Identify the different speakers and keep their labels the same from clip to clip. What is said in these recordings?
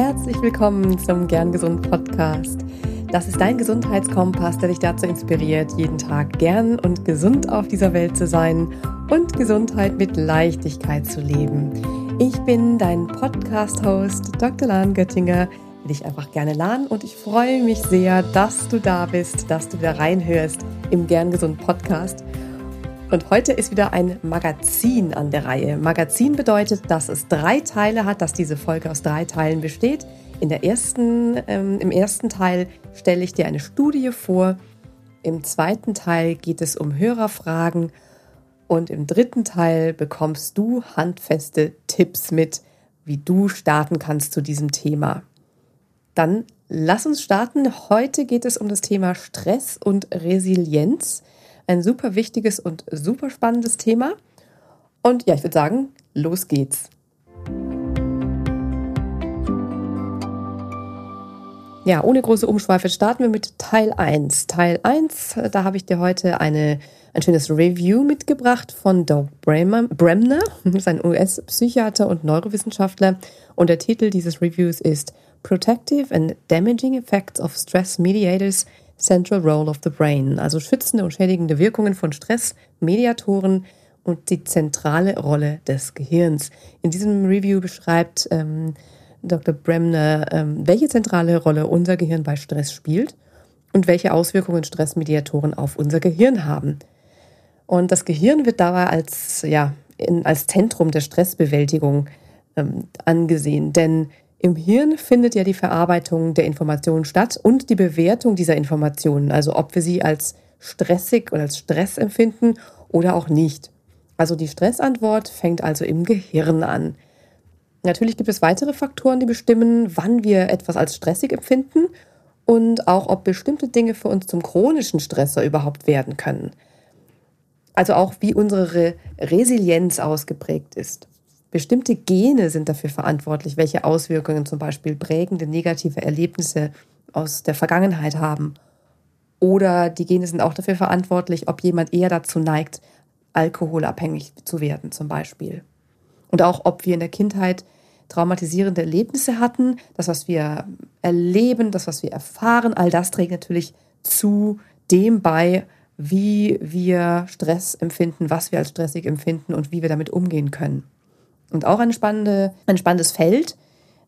Speaker 1: Herzlich willkommen zum Gern Gesund Podcast. Das ist dein Gesundheitskompass, der dich dazu inspiriert, jeden Tag gern und gesund auf dieser Welt zu sein und Gesundheit mit Leichtigkeit zu leben. Ich bin dein Podcast-Host Dr. Lahn Göttinger, dich einfach gerne laden und ich freue mich sehr, dass du da bist, dass du wieder reinhörst im Gern Gesund Podcast. Und heute ist wieder ein Magazin an der Reihe. Magazin bedeutet, dass es drei Teile hat, dass diese Folge aus drei Teilen besteht. In der ersten, ähm, Im ersten Teil stelle ich dir eine Studie vor. Im zweiten Teil geht es um Hörerfragen. Und im dritten Teil bekommst du handfeste Tipps mit, wie du starten kannst zu diesem Thema. Dann lass uns starten. Heute geht es um das Thema Stress und Resilienz. Ein super wichtiges und super spannendes Thema. Und ja, ich würde sagen, los geht's. Ja, ohne große Umschweife starten wir mit Teil 1. Teil 1, da habe ich dir heute eine, ein schönes Review mitgebracht von Doug Bremner, das ist ein US-Psychiater und Neurowissenschaftler. Und der Titel dieses Reviews ist Protective and Damaging Effects of Stress Mediators Central Role of the Brain, also schützende und schädigende Wirkungen von Stressmediatoren und die zentrale Rolle des Gehirns. In diesem Review beschreibt ähm, Dr. Bremner, ähm, welche zentrale Rolle unser Gehirn bei Stress spielt und welche Auswirkungen Stressmediatoren auf unser Gehirn haben. Und das Gehirn wird dabei als, ja, in, als Zentrum der Stressbewältigung ähm, angesehen, denn im Hirn findet ja die Verarbeitung der Informationen statt und die Bewertung dieser Informationen, also ob wir sie als stressig oder als Stress empfinden oder auch nicht. Also die Stressantwort fängt also im Gehirn an. Natürlich gibt es weitere Faktoren, die bestimmen, wann wir etwas als stressig empfinden und auch ob bestimmte Dinge für uns zum chronischen Stressor überhaupt werden können. Also auch wie unsere Resilienz ausgeprägt ist. Bestimmte Gene sind dafür verantwortlich, welche Auswirkungen zum Beispiel prägende negative Erlebnisse aus der Vergangenheit haben. Oder die Gene sind auch dafür verantwortlich, ob jemand eher dazu neigt, alkoholabhängig zu werden zum Beispiel. Und auch, ob wir in der Kindheit traumatisierende Erlebnisse hatten, das, was wir erleben, das, was wir erfahren, all das trägt natürlich zu dem bei, wie wir Stress empfinden, was wir als stressig empfinden und wie wir damit umgehen können. Und auch eine spannende, ein spannendes Feld,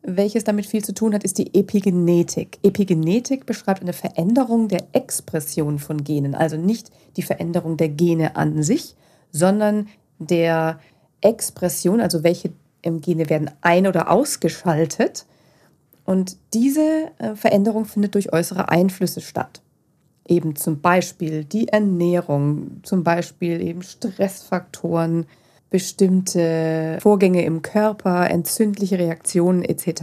Speaker 1: welches damit viel zu tun hat, ist die Epigenetik. Epigenetik beschreibt eine Veränderung der Expression von Genen, also nicht die Veränderung der Gene an sich, sondern der Expression, also welche Gene werden ein- oder ausgeschaltet. Und diese äh, Veränderung findet durch äußere Einflüsse statt. Eben zum Beispiel die Ernährung, zum Beispiel eben Stressfaktoren, bestimmte Vorgänge im Körper, entzündliche Reaktionen etc.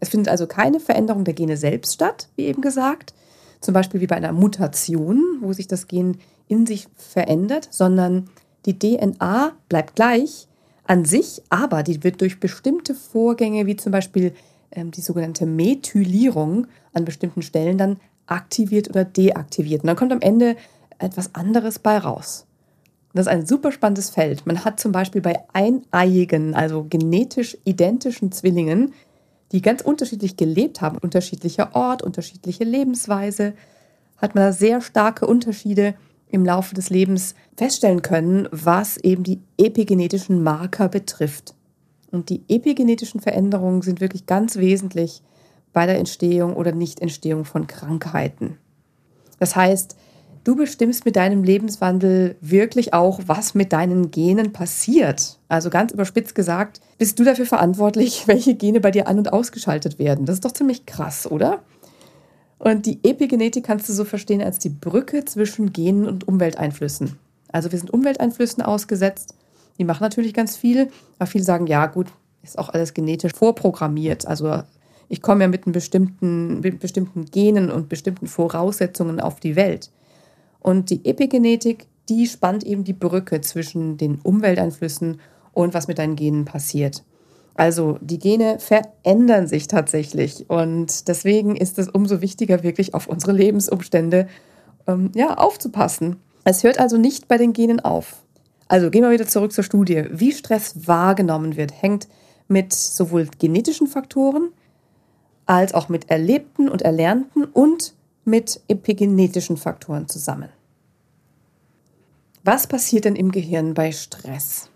Speaker 1: Es findet also keine Veränderung der Gene selbst statt, wie eben gesagt, zum Beispiel wie bei einer Mutation, wo sich das Gen in sich verändert, sondern die DNA bleibt gleich an sich, aber die wird durch bestimmte Vorgänge, wie zum Beispiel ähm, die sogenannte Methylierung an bestimmten Stellen dann aktiviert oder deaktiviert. Und dann kommt am Ende etwas anderes bei raus. Das ist ein super spannendes Feld. Man hat zum Beispiel bei eineiigen, also genetisch identischen Zwillingen, die ganz unterschiedlich gelebt haben, unterschiedlicher Ort, unterschiedliche Lebensweise, hat man sehr starke Unterschiede im Laufe des Lebens feststellen können, was eben die epigenetischen Marker betrifft. Und die epigenetischen Veränderungen sind wirklich ganz wesentlich bei der Entstehung oder Nichtentstehung von Krankheiten. Das heißt, Du bestimmst mit deinem Lebenswandel wirklich auch, was mit deinen Genen passiert. Also ganz überspitzt gesagt, bist du dafür verantwortlich, welche Gene bei dir an- und ausgeschaltet werden. Das ist doch ziemlich krass, oder? Und die Epigenetik kannst du so verstehen als die Brücke zwischen Genen und Umwelteinflüssen. Also wir sind Umwelteinflüssen ausgesetzt. Die machen natürlich ganz viel, aber viele sagen, ja gut, ist auch alles genetisch vorprogrammiert. Also ich komme ja mit, bestimmten, mit bestimmten Genen und bestimmten Voraussetzungen auf die Welt. Und die Epigenetik, die spannt eben die Brücke zwischen den Umwelteinflüssen und was mit deinen Genen passiert. Also die Gene verändern sich tatsächlich und deswegen ist es umso wichtiger, wirklich auf unsere Lebensumstände ähm, ja, aufzupassen. Es hört also nicht bei den Genen auf. Also gehen wir wieder zurück zur Studie. Wie Stress wahrgenommen wird, hängt mit sowohl genetischen Faktoren als auch mit erlebten und erlernten und mit epigenetischen Faktoren zusammen. Was passiert denn im Gehirn bei Stress?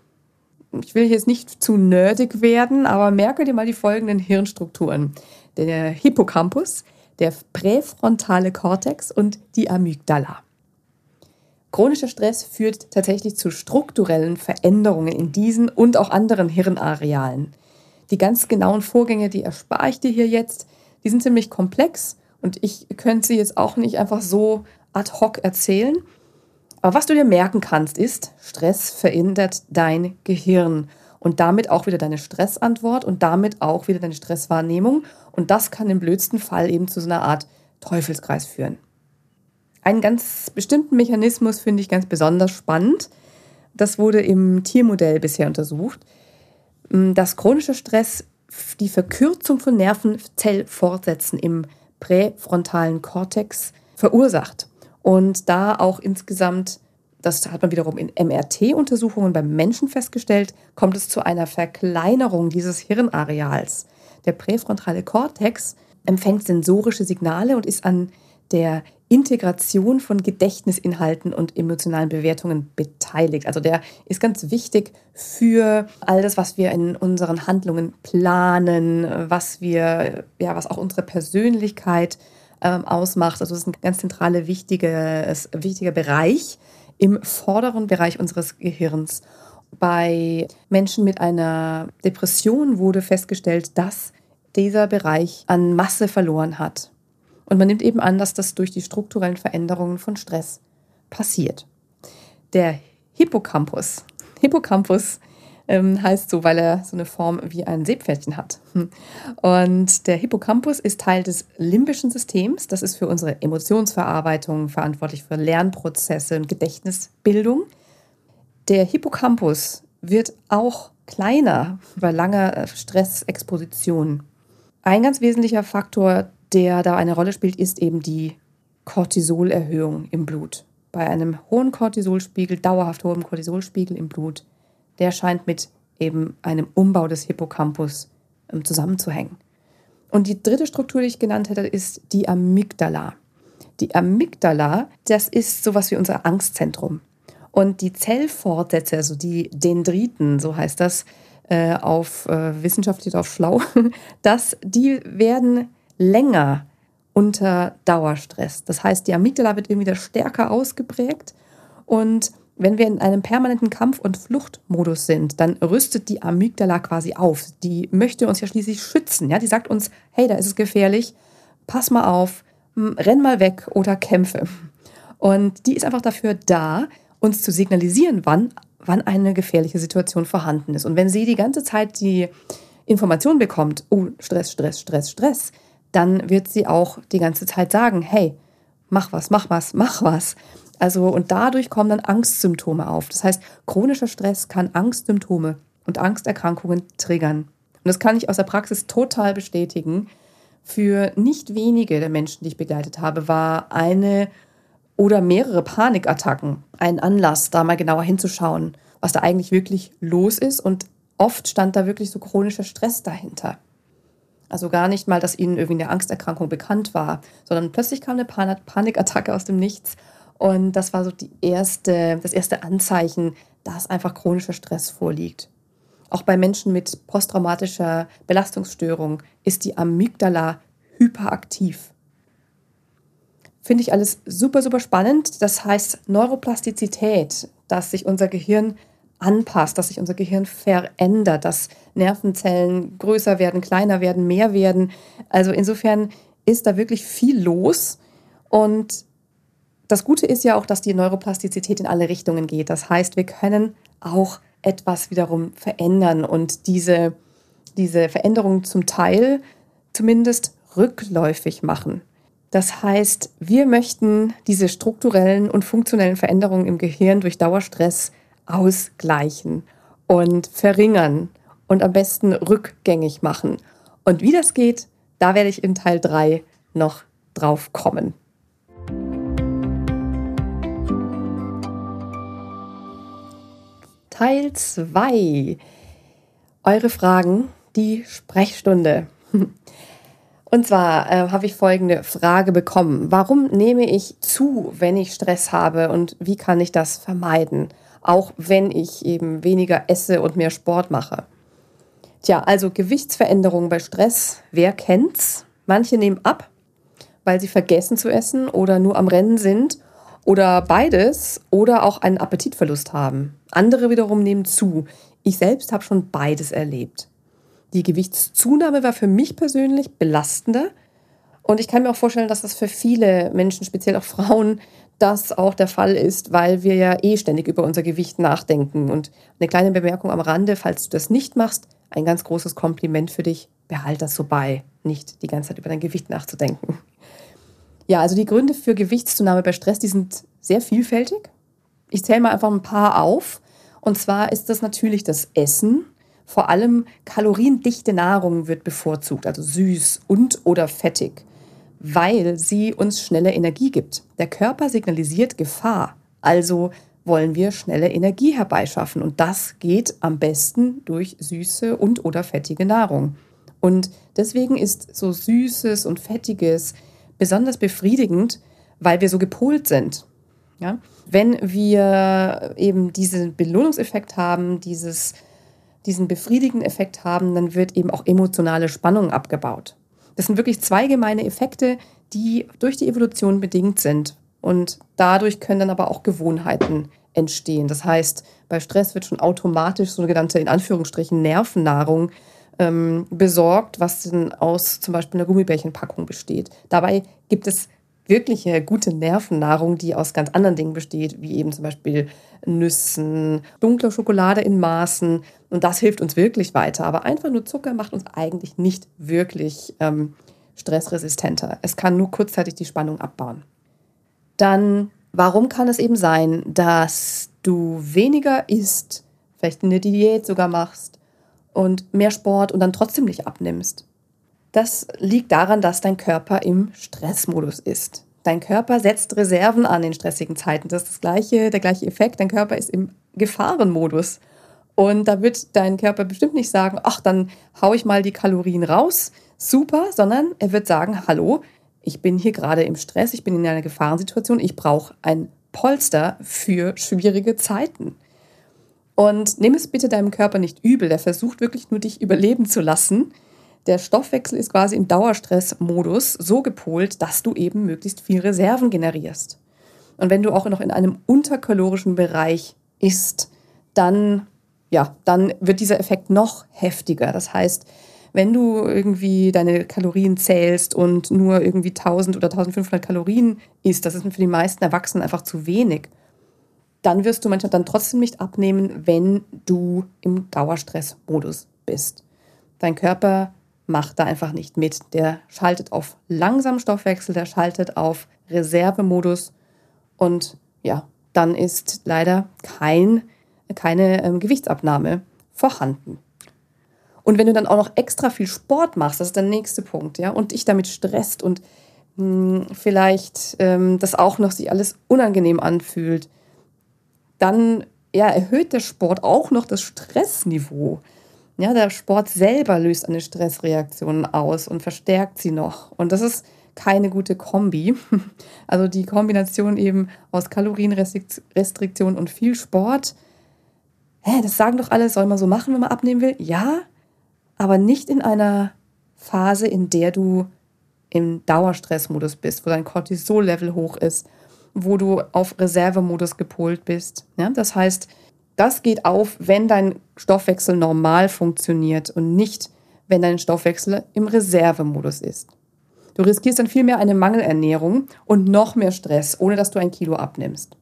Speaker 1: Ich will jetzt nicht zu nerdig werden, aber merke dir mal die folgenden Hirnstrukturen. Der Hippocampus, der präfrontale Kortex und die Amygdala. Chronischer Stress führt tatsächlich zu strukturellen Veränderungen in diesen und auch anderen Hirnarealen. Die ganz genauen Vorgänge, die erspare ich dir hier jetzt, die sind ziemlich komplex und ich könnte sie jetzt auch nicht einfach so ad hoc erzählen. Aber was du dir merken kannst, ist, Stress verändert dein Gehirn und damit auch wieder deine Stressantwort und damit auch wieder deine Stresswahrnehmung. Und das kann im blödsten Fall eben zu so einer Art Teufelskreis führen. Einen ganz bestimmten Mechanismus finde ich ganz besonders spannend. Das wurde im Tiermodell bisher untersucht, dass chronischer Stress die Verkürzung von Nervenzellfortsätzen im präfrontalen Kortex verursacht. Und da auch insgesamt, das hat man wiederum in MRT-Untersuchungen beim Menschen festgestellt, kommt es zu einer Verkleinerung dieses Hirnareals. Der präfrontale Kortex empfängt sensorische Signale und ist an der Integration von Gedächtnisinhalten und emotionalen Bewertungen beteiligt. Also der ist ganz wichtig für all das, was wir in unseren Handlungen planen, was wir, ja, was auch unsere Persönlichkeit ähm, ausmacht. Also das ist ein ganz zentraler, wichtiges, wichtiger Bereich im vorderen Bereich unseres Gehirns. Bei Menschen mit einer Depression wurde festgestellt, dass dieser Bereich an Masse verloren hat. Und man nimmt eben an, dass das durch die strukturellen Veränderungen von Stress passiert. Der Hippocampus. Hippocampus ähm, heißt so, weil er so eine Form wie ein Seepferdchen hat. Und der Hippocampus ist Teil des limbischen Systems. Das ist für unsere Emotionsverarbeitung verantwortlich, für Lernprozesse und Gedächtnisbildung. Der Hippocampus wird auch kleiner bei langer Stressexposition. Ein ganz wesentlicher Faktor der da eine Rolle spielt, ist eben die Cortisolerhöhung im Blut. Bei einem hohen Cortisolspiegel, dauerhaft hohem Cortisolspiegel im Blut, der scheint mit eben einem Umbau des Hippocampus ähm, zusammenzuhängen. Und die dritte Struktur, die ich genannt hätte, ist die Amygdala. Die Amygdala, das ist sowas wie unser Angstzentrum. Und die Zellfortsätze, also die Dendriten, so heißt das äh, auf äh, wissenschaftlich auf schlau, das, die werden länger unter Dauerstress. Das heißt, die Amygdala wird irgendwie stärker ausgeprägt und wenn wir in einem permanenten Kampf- und Fluchtmodus sind, dann rüstet die Amygdala quasi auf. Die möchte uns ja schließlich schützen. Ja? Die sagt uns, hey, da ist es gefährlich, pass mal auf, renn mal weg oder kämpfe. Und die ist einfach dafür da, uns zu signalisieren, wann, wann eine gefährliche Situation vorhanden ist. Und wenn sie die ganze Zeit die Information bekommt, oh, Stress, Stress, Stress, Stress, dann wird sie auch die ganze Zeit sagen, hey, mach was, mach was, mach was. Also und dadurch kommen dann Angstsymptome auf. Das heißt, chronischer Stress kann Angstsymptome und Angsterkrankungen triggern. Und das kann ich aus der Praxis total bestätigen. Für nicht wenige der Menschen, die ich begleitet habe, war eine oder mehrere Panikattacken ein Anlass, da mal genauer hinzuschauen, was da eigentlich wirklich los ist. Und oft stand da wirklich so chronischer Stress dahinter. Also gar nicht mal, dass ihnen irgendwie eine Angsterkrankung bekannt war, sondern plötzlich kam eine Pan Panikattacke aus dem Nichts. Und das war so die erste, das erste Anzeichen, dass einfach chronischer Stress vorliegt. Auch bei Menschen mit posttraumatischer Belastungsstörung ist die Amygdala hyperaktiv. Finde ich alles super, super spannend. Das heißt Neuroplastizität, dass sich unser Gehirn anpasst, dass sich unser Gehirn verändert, dass Nervenzellen größer werden, kleiner werden, mehr werden. Also insofern ist da wirklich viel los. Und das Gute ist ja auch, dass die Neuroplastizität in alle Richtungen geht. Das heißt, wir können auch etwas wiederum verändern und diese, diese Veränderung zum Teil zumindest rückläufig machen. Das heißt, wir möchten diese strukturellen und funktionellen Veränderungen im Gehirn durch Dauerstress ausgleichen und verringern und am besten rückgängig machen. Und wie das geht, da werde ich in Teil 3 noch drauf kommen. Teil 2. Eure Fragen, die Sprechstunde. Und zwar äh, habe ich folgende Frage bekommen. Warum nehme ich zu, wenn ich Stress habe und wie kann ich das vermeiden? Auch wenn ich eben weniger esse und mehr Sport mache. Tja, also Gewichtsveränderungen bei Stress, wer kennt's? Manche nehmen ab, weil sie vergessen zu essen oder nur am Rennen sind oder beides oder auch einen Appetitverlust haben. Andere wiederum nehmen zu. Ich selbst habe schon beides erlebt. Die Gewichtszunahme war für mich persönlich belastender. Und ich kann mir auch vorstellen, dass das für viele Menschen, speziell auch Frauen, das auch der Fall ist, weil wir ja eh ständig über unser Gewicht nachdenken. Und eine kleine Bemerkung am Rande, falls du das nicht machst, ein ganz großes Kompliment für dich, behalt das so bei, nicht die ganze Zeit über dein Gewicht nachzudenken. Ja, also die Gründe für Gewichtszunahme bei Stress, die sind sehr vielfältig. Ich zähle mal einfach ein paar auf. Und zwar ist das natürlich das Essen, vor allem kaloriendichte Nahrung wird bevorzugt, also süß und oder fettig, weil sie uns schnelle Energie gibt. Der Körper signalisiert Gefahr, also wollen wir schnelle Energie herbeischaffen und das geht am besten durch süße und oder fettige Nahrung. Und deswegen ist so süßes und fettiges besonders befriedigend, weil wir so gepolt sind. Ja? Wenn wir eben diesen Belohnungseffekt haben, dieses diesen befriedigenden Effekt haben, dann wird eben auch emotionale Spannung abgebaut. Das sind wirklich zwei gemeine Effekte, die durch die Evolution bedingt sind. Und dadurch können dann aber auch Gewohnheiten entstehen. Das heißt, bei Stress wird schon automatisch so eine genannte, in Anführungsstrichen, Nervennahrung ähm, besorgt, was denn aus zum Beispiel einer Gummibärchenpackung besteht. Dabei gibt es wirkliche gute Nervennahrung, die aus ganz anderen Dingen besteht, wie eben zum Beispiel Nüssen, dunkler Schokolade in Maßen. Und das hilft uns wirklich weiter. Aber einfach nur Zucker macht uns eigentlich nicht wirklich ähm, stressresistenter. Es kann nur kurzzeitig die Spannung abbauen. Dann, warum kann es eben sein, dass du weniger isst, vielleicht eine Diät sogar machst und mehr Sport und dann trotzdem nicht abnimmst? Das liegt daran, dass dein Körper im Stressmodus ist. Dein Körper setzt Reserven an in stressigen Zeiten. Das ist das gleiche, der gleiche Effekt. Dein Körper ist im Gefahrenmodus. Und da wird dein Körper bestimmt nicht sagen, ach, dann hau ich mal die Kalorien raus. Super, sondern er wird sagen, hallo, ich bin hier gerade im Stress, ich bin in einer Gefahrensituation, ich brauche ein Polster für schwierige Zeiten. Und nimm es bitte deinem Körper nicht übel, der versucht wirklich nur dich überleben zu lassen der Stoffwechsel ist quasi im Dauerstressmodus so gepolt, dass du eben möglichst viel Reserven generierst. Und wenn du auch noch in einem unterkalorischen Bereich isst, dann, ja, dann wird dieser Effekt noch heftiger. Das heißt, wenn du irgendwie deine Kalorien zählst und nur irgendwie 1000 oder 1500 Kalorien isst, das ist für die meisten Erwachsenen einfach zu wenig, dann wirst du manchmal dann trotzdem nicht abnehmen, wenn du im Dauerstressmodus bist. Dein Körper macht da einfach nicht mit. Der schaltet auf langsamen Stoffwechsel, der schaltet auf Reservemodus und ja, dann ist leider kein, keine ähm, Gewichtsabnahme vorhanden. Und wenn du dann auch noch extra viel Sport machst, das ist der nächste Punkt, ja, und dich damit stresst und mh, hm, vielleicht ähm, das auch noch sich alles unangenehm anfühlt, dann ja, erhöht der Sport auch noch das Stressniveau. Ja, der Sport selber löst eine Stressreaktion aus und verstärkt sie noch. Und das ist keine gute Kombi. Also die Kombination eben aus Kalorienrestriktion und viel Sport. Hä, das sagen doch alle, soll man so machen, wenn man abnehmen will? Ja, aber nicht in einer Phase, in der du im Dauerstressmodus bist, wo dein Cortisol-Level hoch ist, wo du auf Reservemodus gepolt bist. Ja, das heißt, das geht auf, wenn dein Stoffwechsel normal funktioniert und nicht, wenn dein Stoffwechsel im Reservemodus ist. Du riskierst dann vielmehr eine Mangelernährung und noch mehr Stress, ohne dass du ein Kilo abnimmst.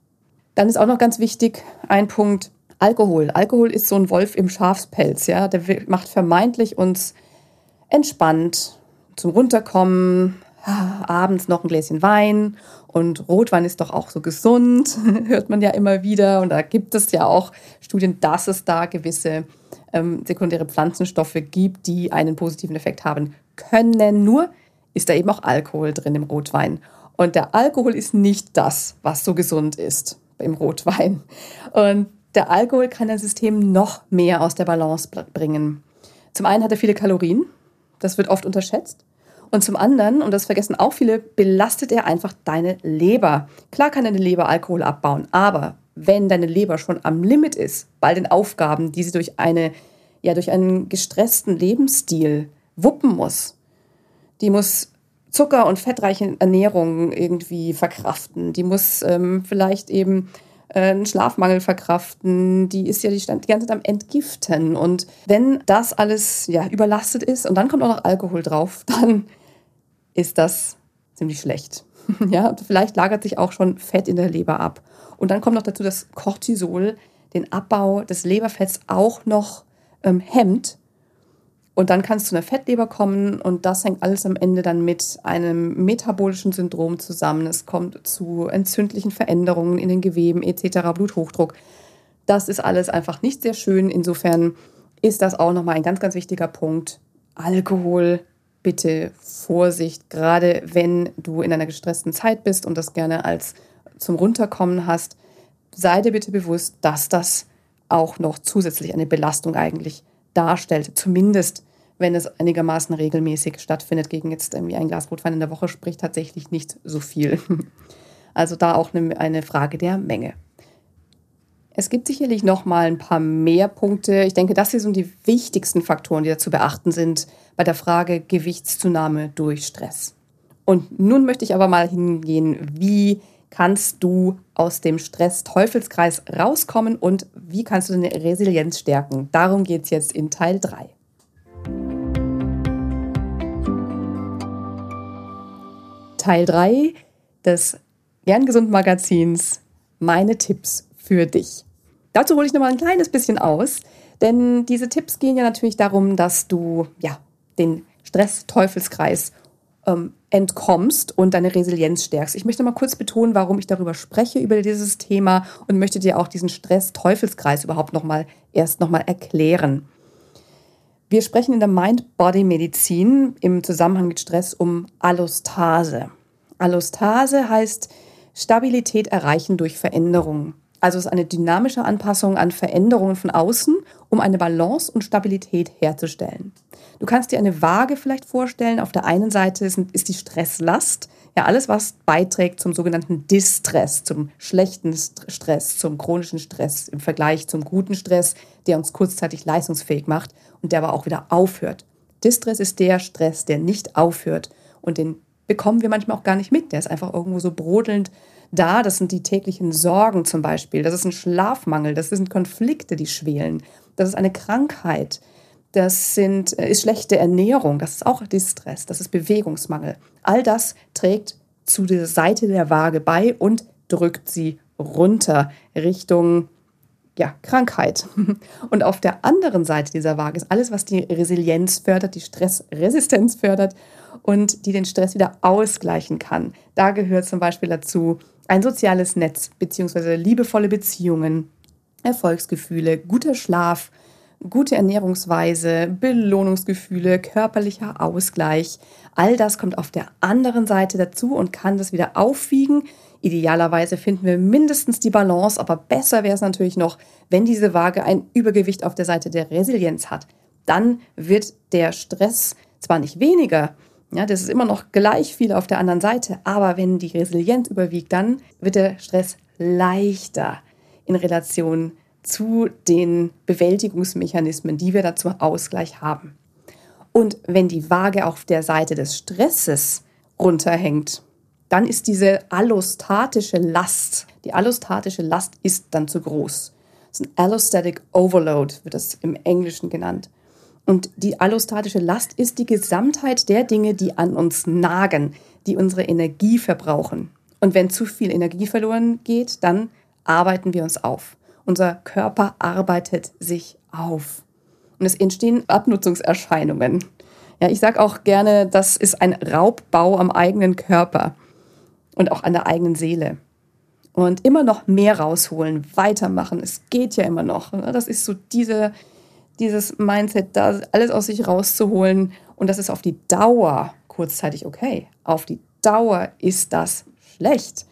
Speaker 1: Dann ist auch noch ganz wichtig ein Punkt, Alkohol. Alkohol ist so ein Wolf im Schafspelz, ja. Der macht vermeintlich uns entspannt zum Runterkommen, abends noch ein Gläschen Wein und Rotwein ist doch auch so gesund, hört man ja immer wieder. Und da gibt es ja auch Studien, dass es da gewisse ähm, sekundäre Pflanzenstoffe gibt, die einen positiven Effekt haben können. Nur ist da eben auch Alkohol drin im Rotwein. Und der Alkohol ist nicht das, was so gesund ist im Rotwein. Und der Alkohol kann das System noch mehr aus der Balance bringen. Zum einen hat er viele Kalorien, das wird oft unterschätzt. Und zum anderen, und das vergessen auch viele, belastet er einfach deine Leber. Klar kann deine Leber Alkohol abbauen, aber wenn deine Leber schon am Limit ist bei den Aufgaben, die sie durch eine ja durch einen gestressten Lebensstil wuppen muss, die muss Zucker- und fettreiche Ernährung irgendwie verkraften, die muss ähm, vielleicht eben einen Schlafmangel verkraften, die ist ja die, die ganze Zeit am Entgiften. Und wenn das alles ja überlastet ist und dann kommt auch noch Alkohol drauf, dann ist das ziemlich schlecht. ja, vielleicht lagert sich auch schon Fett in der Leber ab. Und dann kommt noch dazu, dass Cortisol den Abbau des Leberfetts auch noch ähm, hemmt. Und dann kann es zu einer Fettleber kommen und das hängt alles am Ende dann mit einem metabolischen Syndrom zusammen. Es kommt zu entzündlichen Veränderungen in den Geweben etc., Bluthochdruck. Das ist alles einfach nicht sehr schön. Insofern ist das auch nochmal ein ganz, ganz wichtiger Punkt. Alkohol, bitte Vorsicht, gerade wenn du in einer gestressten Zeit bist und das gerne als zum Runterkommen hast. Sei dir bitte bewusst, dass das auch noch zusätzlich eine Belastung eigentlich darstellt. Zumindest wenn es einigermaßen regelmäßig stattfindet. Gegen jetzt irgendwie ein Glas Rotwein in der Woche spricht tatsächlich nicht so viel. Also da auch eine Frage der Menge. Es gibt sicherlich noch mal ein paar mehr Punkte. Ich denke, das hier sind die wichtigsten Faktoren, die da zu beachten sind bei der Frage Gewichtszunahme durch Stress. Und nun möchte ich aber mal hingehen, wie kannst du aus dem Stress-Teufelskreis rauskommen und wie kannst du deine Resilienz stärken? Darum geht es jetzt in Teil 3. Teil 3 des Gern Magazins Meine Tipps für dich. Dazu hole ich nochmal ein kleines bisschen aus, denn diese Tipps gehen ja natürlich darum, dass du ja, den Stress-Teufelskreis ähm, entkommst und deine Resilienz stärkst. Ich möchte mal kurz betonen, warum ich darüber spreche, über dieses Thema und möchte dir auch diesen Stress-Teufelskreis überhaupt nochmal erst nochmal erklären. Wir sprechen in der Mind-Body-Medizin im Zusammenhang mit Stress um Allostase. Allostase heißt Stabilität erreichen durch Veränderungen. Also es ist eine dynamische Anpassung an Veränderungen von außen, um eine Balance und Stabilität herzustellen. Du kannst dir eine Waage vielleicht vorstellen. Auf der einen Seite ist die Stresslast, ja alles, was beiträgt zum sogenannten Distress, zum schlechten Stress, zum chronischen Stress im Vergleich zum guten Stress, der uns kurzzeitig leistungsfähig macht und der aber auch wieder aufhört. Distress ist der Stress, der nicht aufhört und den bekommen wir manchmal auch gar nicht mit. Der ist einfach irgendwo so brodelnd da. Das sind die täglichen Sorgen zum Beispiel. Das ist ein Schlafmangel. Das sind Konflikte, die schwelen. Das ist eine Krankheit. Das sind, äh, ist schlechte Ernährung. Das ist auch Distress. Das ist Bewegungsmangel. All das trägt zu der Seite der Waage bei und drückt sie runter Richtung ja, Krankheit. Und auf der anderen Seite dieser Waage ist alles, was die Resilienz fördert, die Stressresistenz fördert und die den Stress wieder ausgleichen kann. Da gehört zum Beispiel dazu ein soziales Netz beziehungsweise liebevolle Beziehungen, Erfolgsgefühle, guter Schlaf, gute Ernährungsweise, Belohnungsgefühle, körperlicher Ausgleich. All das kommt auf der anderen Seite dazu und kann das wieder aufwiegen. Idealerweise finden wir mindestens die Balance, aber besser wäre es natürlich noch, wenn diese Waage ein Übergewicht auf der Seite der Resilienz hat. Dann wird der Stress zwar nicht weniger, ja, das ist immer noch gleich viel auf der anderen Seite. Aber wenn die Resilienz überwiegt, dann wird der Stress leichter in Relation zu den Bewältigungsmechanismen, die wir da zum Ausgleich haben. Und wenn die Waage auf der Seite des Stresses runterhängt, dann ist diese allostatische Last, die allostatische Last ist dann zu groß. Das ist ein Allostatic Overload, wird das im Englischen genannt. Und die allostatische Last ist die Gesamtheit der Dinge, die an uns nagen, die unsere Energie verbrauchen. Und wenn zu viel Energie verloren geht, dann arbeiten wir uns auf. Unser Körper arbeitet sich auf. Und es entstehen Abnutzungserscheinungen. Ja, ich sage auch gerne, das ist ein Raubbau am eigenen Körper und auch an der eigenen Seele. Und immer noch mehr rausholen, weitermachen. Es geht ja immer noch. Das ist so diese, dieses Mindset, da alles aus sich rauszuholen. Und das ist auf die Dauer kurzzeitig okay. Auf die Dauer ist das schlecht.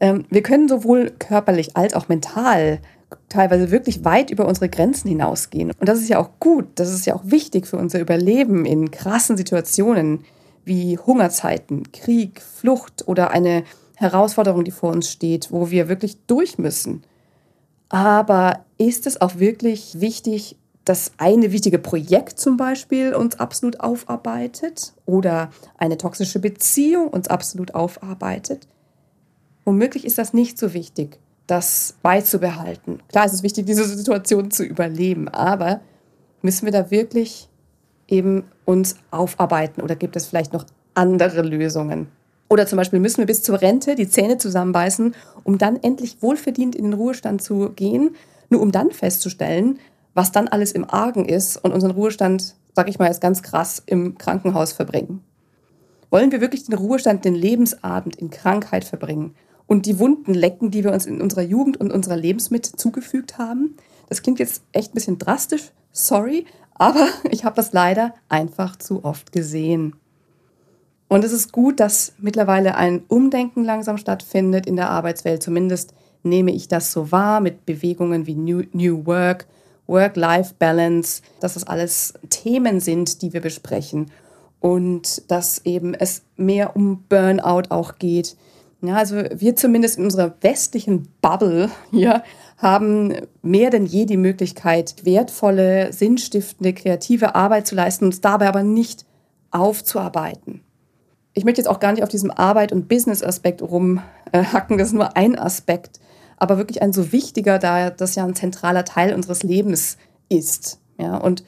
Speaker 1: Ähm, wir können sowohl körperlich als auch mental teilweise wirklich weit über unsere Grenzen hinausgehen. Und das ist ja auch gut, das ist ja auch wichtig für unser Überleben in krassen Situationen wie Hungerzeiten, Krieg, Flucht oder eine Herausforderung, die vor uns steht, wo wir wirklich durch müssen. Aber ist es auch wirklich wichtig, dass eine wichtige Projekt zum Beispiel uns absolut aufarbeitet oder eine toxische Beziehung uns absolut aufarbeitet? Womöglich ist das nicht so wichtig, das beizubehalten. Klar ist es wichtig, diese Situation zu überleben, aber müssen wir da wirklich eben uns aufarbeiten oder gibt es vielleicht noch andere Lösungen? Oder zum Beispiel müssen wir bis zur Rente die Zähne zusammenbeißen, um dann endlich wohlverdient in den Ruhestand zu gehen, nur um dann festzustellen, was dann alles im Argen ist und unseren Ruhestand, sag ich mal, jetzt ganz krass im Krankenhaus verbringen. Wollen wir wirklich den Ruhestand, den Lebensabend in Krankheit verbringen und die Wunden lecken, die wir uns in unserer Jugend und unserer Lebensmitte zugefügt haben? Das klingt jetzt echt ein bisschen drastisch, sorry, aber ich habe das leider einfach zu oft gesehen. Und es ist gut, dass mittlerweile ein Umdenken langsam stattfindet in der Arbeitswelt. Zumindest nehme ich das so wahr mit Bewegungen wie New, New Work Work-Life-Balance, dass das alles Themen sind, die wir besprechen und dass eben es mehr um Burnout auch geht. Ja, also wir zumindest in unserer westlichen Bubble hier haben mehr denn je die Möglichkeit, wertvolle, sinnstiftende, kreative Arbeit zu leisten, uns dabei aber nicht aufzuarbeiten. Ich möchte jetzt auch gar nicht auf diesem Arbeit- und Business-Aspekt rumhacken, das ist nur ein Aspekt aber wirklich ein so wichtiger, da das ja ein zentraler Teil unseres Lebens ist. Ja, und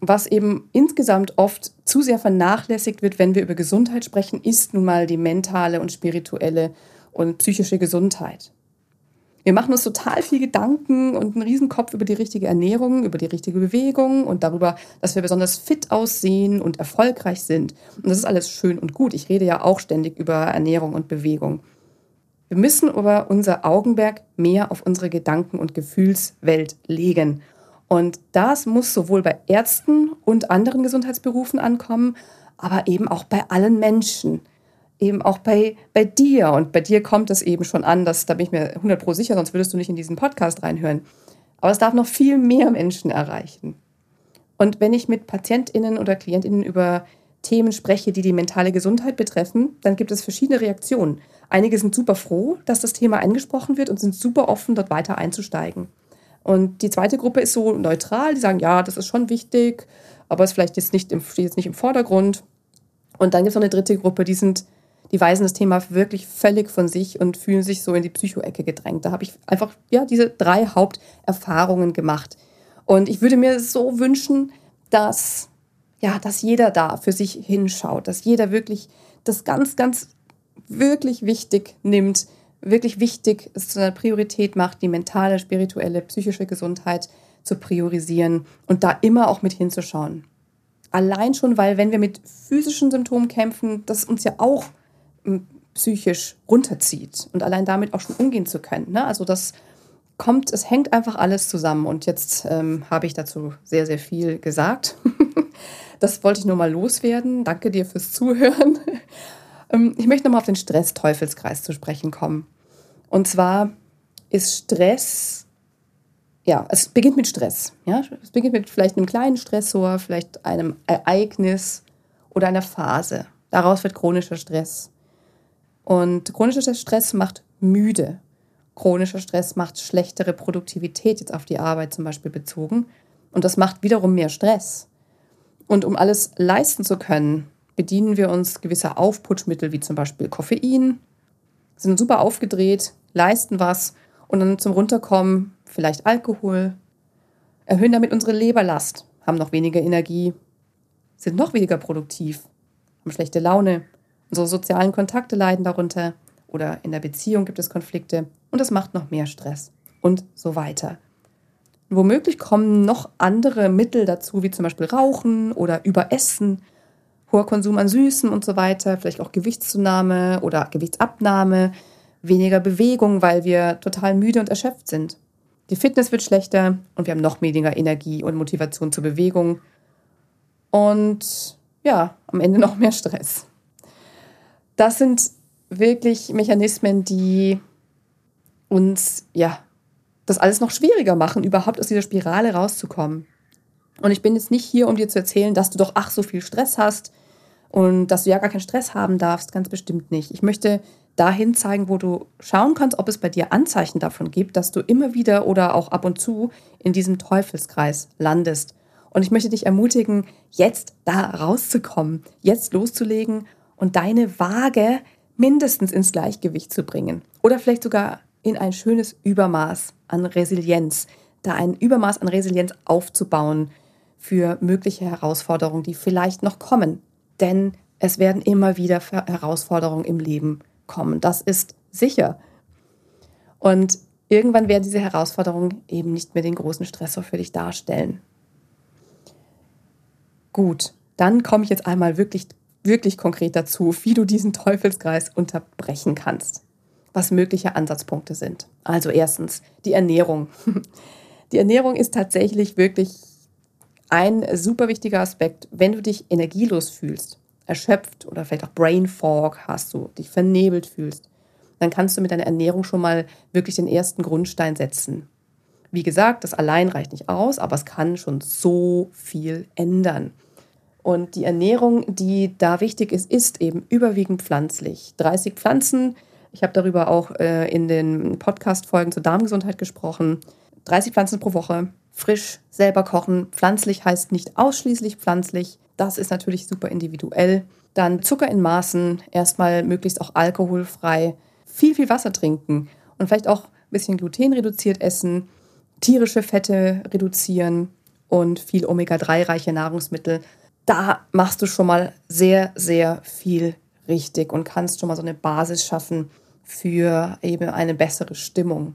Speaker 1: was eben insgesamt oft zu sehr vernachlässigt wird, wenn wir über Gesundheit sprechen, ist nun mal die mentale und spirituelle und psychische Gesundheit. Wir machen uns total viel Gedanken und einen Riesenkopf über die richtige Ernährung, über die richtige Bewegung und darüber, dass wir besonders fit aussehen und erfolgreich sind. Und das ist alles schön und gut. Ich rede ja auch ständig über Ernährung und Bewegung. Wir müssen aber unser Augenmerk mehr auf unsere Gedanken- und Gefühlswelt legen. Und das muss sowohl bei Ärzten und anderen Gesundheitsberufen ankommen, aber eben auch bei allen Menschen. Eben auch bei, bei dir. Und bei dir kommt es eben schon an, dass, da bin ich mir 100 Pro sicher, sonst würdest du nicht in diesen Podcast reinhören. Aber es darf noch viel mehr Menschen erreichen. Und wenn ich mit PatientInnen oder KlientInnen über Themen spreche, die die mentale Gesundheit betreffen, dann gibt es verschiedene Reaktionen. Einige sind super froh, dass das Thema angesprochen wird und sind super offen, dort weiter einzusteigen. Und die zweite Gruppe ist so neutral, die sagen, ja, das ist schon wichtig, aber es vielleicht jetzt nicht im, steht jetzt nicht im Vordergrund. Und dann gibt es noch eine dritte Gruppe, die sind, die weisen das Thema wirklich völlig von sich und fühlen sich so in die Psychoecke gedrängt. Da habe ich einfach ja diese drei Haupterfahrungen gemacht. Und ich würde mir so wünschen, dass ja, dass jeder da für sich hinschaut, dass jeder wirklich das ganz, ganz wirklich wichtig nimmt, wirklich wichtig es zu einer Priorität macht, die mentale, spirituelle, psychische Gesundheit zu priorisieren und da immer auch mit hinzuschauen. Allein schon, weil wenn wir mit physischen Symptomen kämpfen, das uns ja auch hm, psychisch runterzieht und allein damit auch schon umgehen zu können. Ne? Also das kommt, es hängt einfach alles zusammen und jetzt ähm, habe ich dazu sehr, sehr viel gesagt. Das wollte ich nur mal loswerden. Danke dir fürs Zuhören. Ähm, ich möchte nochmal auf den Stress-Teufelskreis zu sprechen kommen. Und zwar ist Stress, ja, es beginnt mit Stress. Ja? Es beginnt mit vielleicht einem kleinen Stressor, vielleicht einem Ereignis oder einer Phase. Daraus wird chronischer Stress. Und chronischer Stress macht müde. Chronischer Stress macht schlechtere Produktivität, jetzt auf die Arbeit zum Beispiel bezogen. Und das macht wiederum mehr Stress. Und um alles leisten zu können, bedienen wir uns gewisser Aufputschmittel wie zum Beispiel Koffein, sind super aufgedreht, leisten was und dann zum Runterkommen vielleicht Alkohol, erhöhen damit unsere Leberlast, haben noch weniger Energie, sind noch weniger produktiv, haben schlechte Laune, unsere sozialen Kontakte leiden darunter oder in der Beziehung gibt es Konflikte und das macht noch mehr Stress und so weiter. Womöglich kommen noch andere Mittel dazu, wie zum Beispiel Rauchen oder Überessen, hoher Konsum an Süßen und so weiter, vielleicht auch Gewichtszunahme oder Gewichtsabnahme, weniger Bewegung, weil wir total müde und erschöpft sind. Die Fitness wird schlechter und wir haben noch weniger Energie und Motivation zur Bewegung. Und ja, am Ende noch mehr Stress. Das sind wirklich Mechanismen, die uns ja das alles noch schwieriger machen, überhaupt aus dieser Spirale rauszukommen. Und ich bin jetzt nicht hier, um dir zu erzählen, dass du doch ach so viel Stress hast Und dass du ja gar keinen Stress haben darfst, ganz bestimmt nicht. Ich möchte dahin zeigen, wo du schauen kannst, ob es bei dir Anzeichen davon gibt, dass du immer wieder oder auch ab und zu in diesem Teufelskreis landest. Und ich möchte dich ermutigen, jetzt da rauszukommen, jetzt loszulegen und deine Waage mindestens ins Gleichgewicht zu bringen. Oder vielleicht sogar in ein schönes Übermaß an Resilienz, da ein Übermaß an Resilienz aufzubauen für mögliche Herausforderungen, die vielleicht noch kommen. Denn es werden immer wieder Herausforderungen im Leben kommen. Das ist sicher. Und irgendwann werden diese Herausforderungen eben nicht mehr den großen Stressor für dich darstellen. Gut, dann komme ich jetzt einmal wirklich, wirklich konkret dazu, wie du diesen Teufelskreis unterbrechen kannst. Was mögliche Ansatzpunkte sind. Also erstens die Ernährung. Die Ernährung ist tatsächlich wirklich ein super wichtiger Aspekt, wenn du dich energielos fühlst, erschöpft oder vielleicht auch Brain Fog hast, du dich vernebelt fühlst, dann kannst du mit deiner Ernährung schon mal wirklich den ersten Grundstein setzen. Wie gesagt, das allein reicht nicht aus, aber es kann schon so viel ändern. Und die Ernährung, die da wichtig ist, ist eben überwiegend pflanzlich. 30 Pflanzen, ich habe darüber auch äh, in den Podcast-Folgen zur Darmgesundheit gesprochen. 30 Pflanzen pro Woche, frisch, selber kochen. Pflanzlich heißt nicht ausschließlich pflanzlich. Das ist natürlich super individuell. Dann Zucker in Maßen, erstmal möglichst auch alkoholfrei. Viel, viel Wasser trinken und vielleicht auch ein bisschen Gluten reduziert essen tierische Fette reduzieren und viel Omega-3-reiche Nahrungsmittel. Da machst du schon mal sehr, sehr viel richtig und kannst schon mal so eine Basis schaffen für eben eine bessere Stimmung.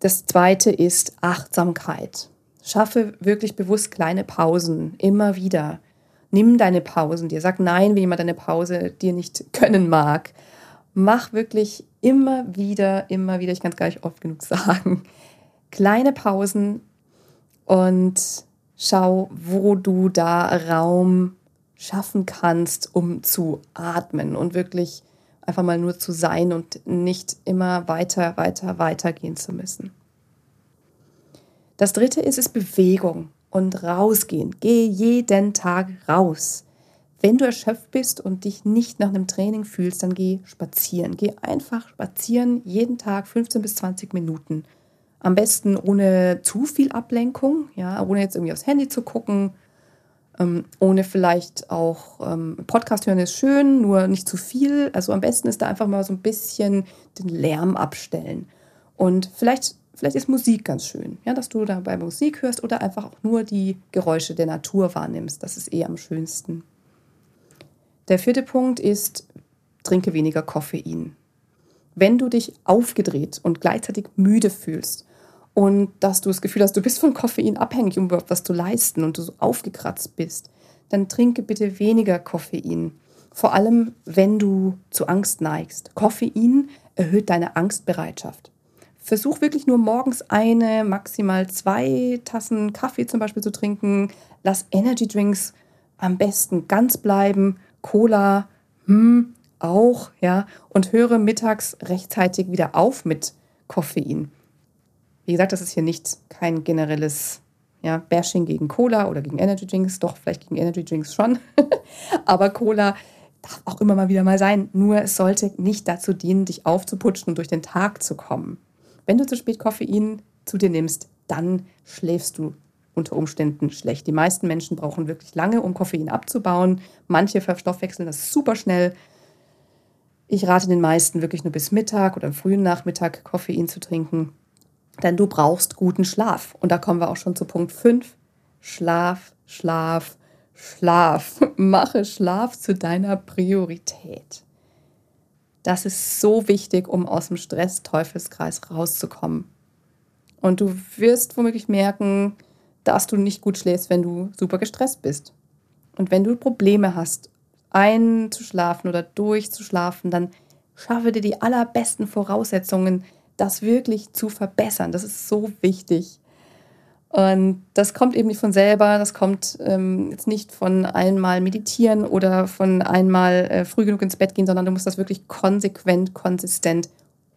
Speaker 1: Das zweite ist Achtsamkeit. Schaffe wirklich bewusst kleine Pausen, immer wieder. Nimm deine Pausen dir. Sag nein, wenn jemand deine Pause dir nicht können mag. Mach wirklich immer wieder, immer wieder, ich kann es gar nicht oft genug sagen, kleine Pausen und schau, wo du da Raum schaffen kannst, um zu atmen und wirklich einfach mal nur zu sein und nicht immer weiter, weiter, weiter gehen zu müssen. Das dritte ist es Bewegung und rausgehen. Geh jeden Tag raus. Wenn du erschöpft bist und dich nicht nach einem Training fühlst, dann geh spazieren. Geh einfach spazieren, jeden Tag 15 bis 20 Minuten. Am besten ohne zu viel Ablenkung, ja, ohne jetzt irgendwie aufs Handy zu gucken, ähm, ohne vielleicht auch ähm, Podcast hören ist schön, nur nicht zu viel. Also am besten ist da einfach mal so ein bisschen den Lärm abstellen. Und vielleicht, vielleicht ist Musik ganz schön, ja, dass du dabei Musik hörst oder einfach auch nur die Geräusche der Natur wahrnimmst. Das ist eh am schönsten. Der vierte Punkt ist, trinke weniger Koffein. Wenn du dich aufgedreht und gleichzeitig müde fühlst und dass du das Gefühl hast, du bist von Koffein abhängig, um überhaupt was zu leisten und du so aufgekratzt bist, dann trinke bitte weniger Koffein. Vor allem, wenn du zu Angst neigst. Koffein erhöht deine Angstbereitschaft. Versuch wirklich nur morgens eine, maximal zwei Tassen Kaffee zum Beispiel zu trinken. Lass Energy Drinks am besten ganz bleiben. Cola, hm, auch, ja. Und höre mittags rechtzeitig wieder auf mit Koffein. Wie gesagt, das ist hier nicht kein generelles ja, Bashing gegen Cola oder gegen Energy Drinks, doch vielleicht gegen Energy Drinks schon. Aber Cola darf auch immer mal wieder mal sein. Nur es sollte nicht dazu dienen, dich aufzuputschen und durch den Tag zu kommen. Wenn du zu spät Koffein zu dir nimmst, dann schläfst du unter Umständen schlecht. Die meisten Menschen brauchen wirklich lange, um Koffein abzubauen. Manche verstoffwechseln das super schnell. Ich rate den meisten wirklich nur bis Mittag oder am frühen Nachmittag Koffein zu trinken. Denn du brauchst guten Schlaf. Und da kommen wir auch schon zu Punkt 5. Schlaf, Schlaf, Schlaf. Mache Schlaf zu deiner Priorität. Das ist so wichtig, um aus dem Stress-Teufelskreis rauszukommen. Und du wirst womöglich merken, dass du nicht gut schläfst, wenn du super gestresst bist. Und wenn du Probleme hast, einzuschlafen oder durchzuschlafen, dann schaffe dir die allerbesten Voraussetzungen, das wirklich zu verbessern. Das ist so wichtig. Und das kommt eben nicht von selber, das kommt ähm, jetzt nicht von einmal meditieren oder von einmal äh, früh genug ins Bett gehen, sondern du musst das wirklich konsequent, konsistent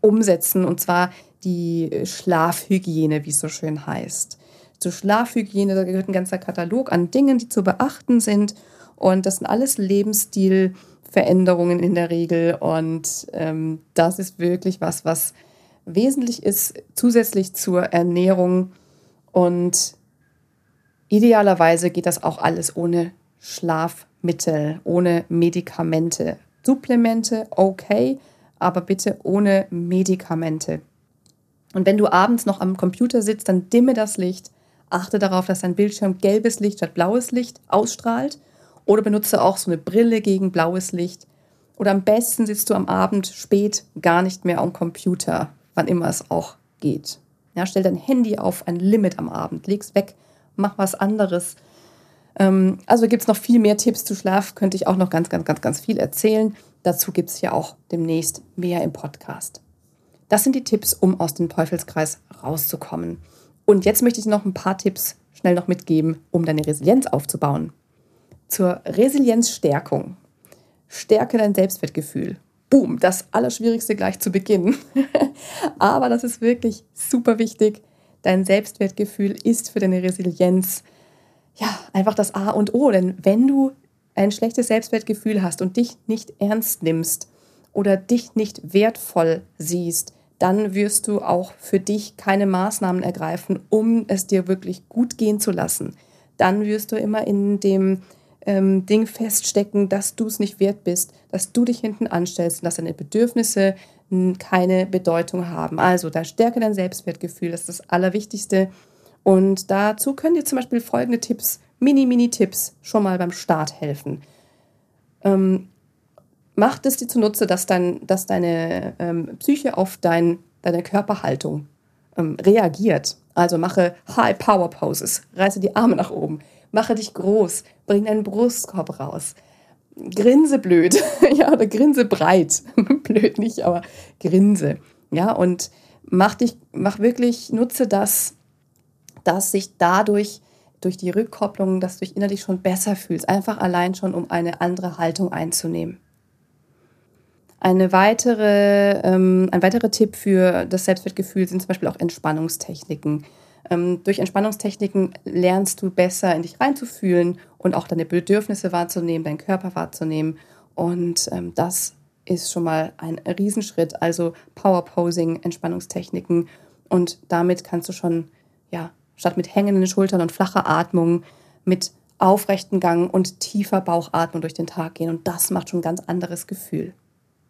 Speaker 1: umsetzen. Und zwar die Schlafhygiene, wie es so schön heißt. Zur Schlafhygiene, da gehört ein ganzer Katalog an Dingen, die zu beachten sind. Und das sind alles Lebensstilveränderungen in der Regel. Und ähm, das ist wirklich was, was wesentlich ist, zusätzlich zur Ernährung. Und idealerweise geht das auch alles ohne Schlafmittel, ohne Medikamente. Supplemente, okay, aber bitte ohne Medikamente. Und wenn du abends noch am Computer sitzt, dann dimme das Licht. Achte darauf, dass dein Bildschirm gelbes Licht statt blaues Licht ausstrahlt. Oder benutze auch so eine Brille gegen blaues Licht. Oder am besten sitzt du am Abend spät gar nicht mehr am Computer, wann immer es auch geht. Ja, stell dein Handy auf ein Limit am Abend, leg's weg, mach was anderes. Ähm, also gibt es noch viel mehr Tipps zu Schlaf, könnte ich auch noch ganz, ganz, ganz, ganz viel erzählen. Dazu gibt es ja auch demnächst mehr im Podcast. Das sind die Tipps, um aus dem Teufelskreis rauszukommen. Und jetzt möchte ich noch ein paar Tipps schnell noch mitgeben, um deine Resilienz aufzubauen. Zur Resilienzstärkung. Stärke dein Selbstwertgefühl. Boom, das Allerschwierigste gleich zu Beginn. Aber das ist wirklich super wichtig. Dein Selbstwertgefühl ist für deine Resilienz ja einfach das A und O. Denn wenn du ein schlechtes Selbstwertgefühl hast und dich nicht ernst nimmst oder dich nicht wertvoll siehst, dann wirst du auch für dich keine Maßnahmen ergreifen, um es dir wirklich gut gehen zu lassen. Dann wirst du immer in dem ähm, Ding feststecken, dass du es nicht wert bist, dass du dich hinten anstellst und dass deine Bedürfnisse keine Bedeutung haben. Also da stärke dein Selbstwertgefühl, das ist das Allerwichtigste. Und dazu können dir zum Beispiel folgende Tipps, Mini-Mini-Tipps schon mal beim Start helfen. Ähm, macht es dir zunutze, dass, dein, dass deine ähm, Psyche auf dein, deine Körperhaltung ähm, reagiert. Also mache High Power Poses, reiße die Arme nach oben, mache dich groß, bring deinen Brustkorb raus, grinse blöd, ja, oder grinse breit, blöd nicht, aber grinse, ja, und mach dich, mach wirklich, nutze das, dass sich dadurch durch die Rückkopplung, dass du dich innerlich schon besser fühlst, einfach allein schon, um eine andere Haltung einzunehmen. Eine weitere, ähm, ein weiterer Tipp für das Selbstwertgefühl sind zum Beispiel auch Entspannungstechniken. Ähm, durch Entspannungstechniken lernst du besser in dich reinzufühlen und auch deine Bedürfnisse wahrzunehmen, deinen Körper wahrzunehmen. Und ähm, das ist schon mal ein Riesenschritt. Also Power Posing, Entspannungstechniken. Und damit kannst du schon, ja, statt mit hängenden Schultern und flacher Atmung, mit aufrechten Gang und tiefer Bauchatmung durch den Tag gehen. Und das macht schon ein ganz anderes Gefühl.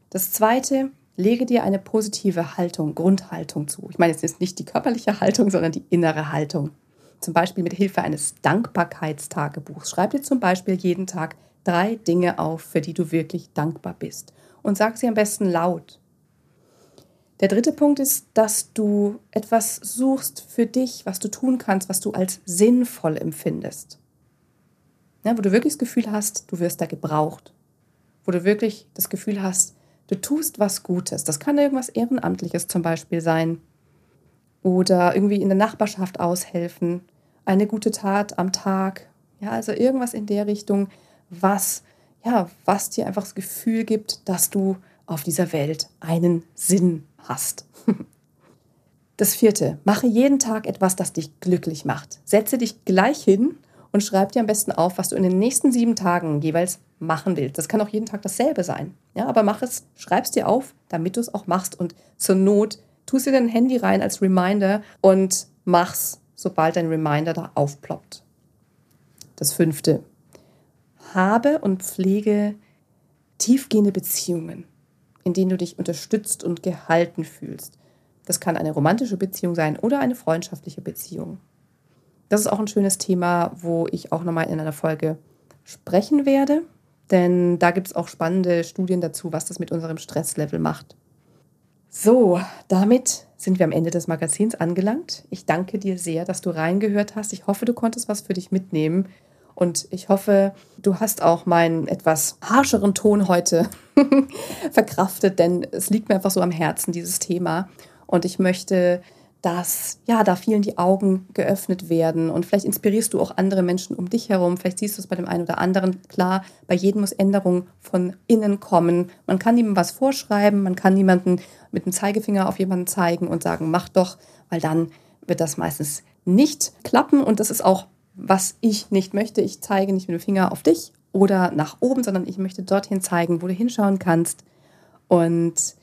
Speaker 1: Das zweite, lege dir eine positive Haltung, Grundhaltung zu. Ich meine, es ist nicht die körperliche Haltung, sondern die innere Haltung. Zum Beispiel mit Hilfe eines Dankbarkeitstagebuchs. Schreib dir zum Beispiel jeden Tag drei Dinge auf, für die du wirklich dankbar bist. Und sag sie am besten laut. Der dritte Punkt ist, dass du etwas suchst für dich, was du tun kannst, was du als sinnvoll empfindest. Ja, wo du wirklich das Gefühl hast, du wirst da gebraucht. Wo du wirklich das Gefühl hast, Du tust was Gutes. Das kann irgendwas Ehrenamtliches zum Beispiel sein. Oder irgendwie in der Nachbarschaft aushelfen. Eine gute Tat am Tag. Ja, also irgendwas in der Richtung, was, ja, was dir einfach das Gefühl gibt, dass du auf dieser Welt einen Sinn hast. Das vierte, mache jeden Tag etwas, das dich glücklich macht. Setze dich gleich hin und schreib dir am besten auf, was du in den nächsten sieben Tagen jeweils machen willst. Das kann auch jeden Tag dasselbe sein. Ja, aber mach es, schreib es dir auf, damit du es auch machst und zur Not tust dir dein Handy rein als Reminder und mach's, sobald dein Reminder da aufploppt. Das fünfte. Habe und pflege tiefgehende Beziehungen, in denen du dich unterstützt und gehalten fühlst. Das kann eine romantische Beziehung sein oder eine freundschaftliche Beziehung. Das ist auch ein schönes Thema, wo ich auch nochmal in einer Folge sprechen werde, denn da gibt es auch spannende Studien dazu, was das mit unserem Stresslevel macht. So, damit sind wir am Ende des Magazins angelangt. Ich danke dir sehr, dass du reingehört hast. Ich hoffe, du konntest was für dich mitnehmen. Und ich hoffe, du hast auch meinen etwas harscheren Ton heute verkraftet, denn es liegt mir einfach so am Herzen, dieses Thema. Und ich möchte dass ja, da vielen die Augen geöffnet werden und vielleicht inspirierst du auch andere Menschen um dich herum, vielleicht siehst du es bei dem einen oder anderen. Klar, bei jedem muss Änderung von innen kommen. Man kann niemandem was vorschreiben, man kann niemanden mit dem Zeigefinger auf jemanden zeigen und sagen, mach doch, weil dann wird das meistens nicht klappen und das ist auch, was ich nicht möchte. Ich zeige nicht mit dem Finger auf dich oder nach oben, sondern ich möchte dorthin zeigen, wo du hinschauen kannst. Und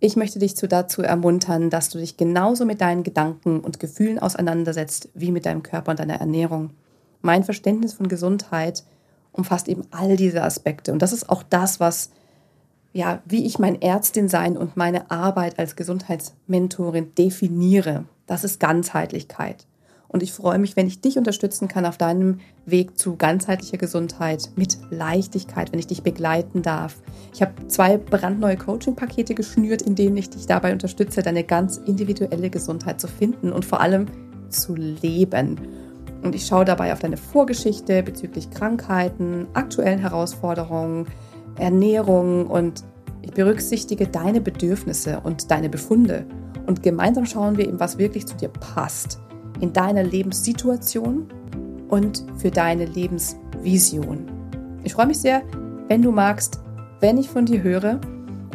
Speaker 1: ich möchte dich dazu ermuntern, dass du dich genauso mit deinen Gedanken und Gefühlen auseinandersetzt wie mit deinem Körper und deiner Ernährung. Mein Verständnis von Gesundheit umfasst eben all diese Aspekte. Und das ist auch das, was, ja, wie ich mein Ärztin sein und meine Arbeit als Gesundheitsmentorin definiere. Das ist Ganzheitlichkeit. Und ich freue mich, wenn ich dich unterstützen kann auf deinem Weg zu ganzheitlicher Gesundheit mit Leichtigkeit, wenn ich dich begleiten darf. Ich habe zwei brandneue Coaching-Pakete geschnürt, in denen ich dich dabei unterstütze, deine ganz individuelle Gesundheit zu finden und vor allem zu leben. Und ich schaue dabei auf deine Vorgeschichte bezüglich Krankheiten, aktuellen Herausforderungen, Ernährung und ich berücksichtige deine Bedürfnisse und deine Befunde. Und gemeinsam schauen wir eben, was wirklich zu dir passt in deiner Lebenssituation und für deine Lebensvision. Ich freue mich sehr, wenn du magst, wenn ich von dir höre.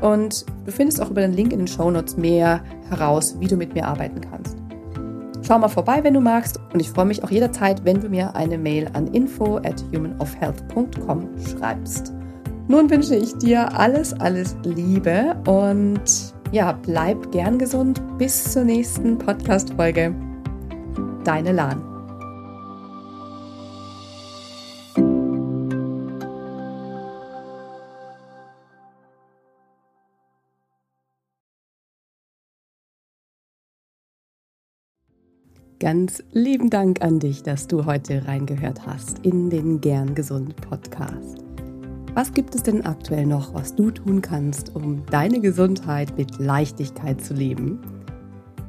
Speaker 1: Und du findest auch über den Link in den Show Notes mehr heraus, wie du mit mir arbeiten kannst. Schau mal vorbei, wenn du magst. Und ich freue mich auch jederzeit, wenn du mir eine Mail an info at humanofhealth.com schreibst. Nun wünsche ich dir alles, alles Liebe und ja, bleib gern gesund. Bis zur nächsten Podcast-Folge. Deine Lahn. Ganz lieben Dank an dich, dass du heute reingehört hast in den Gern Gesund Podcast. Was gibt es denn aktuell noch, was du tun kannst, um deine Gesundheit mit Leichtigkeit zu leben?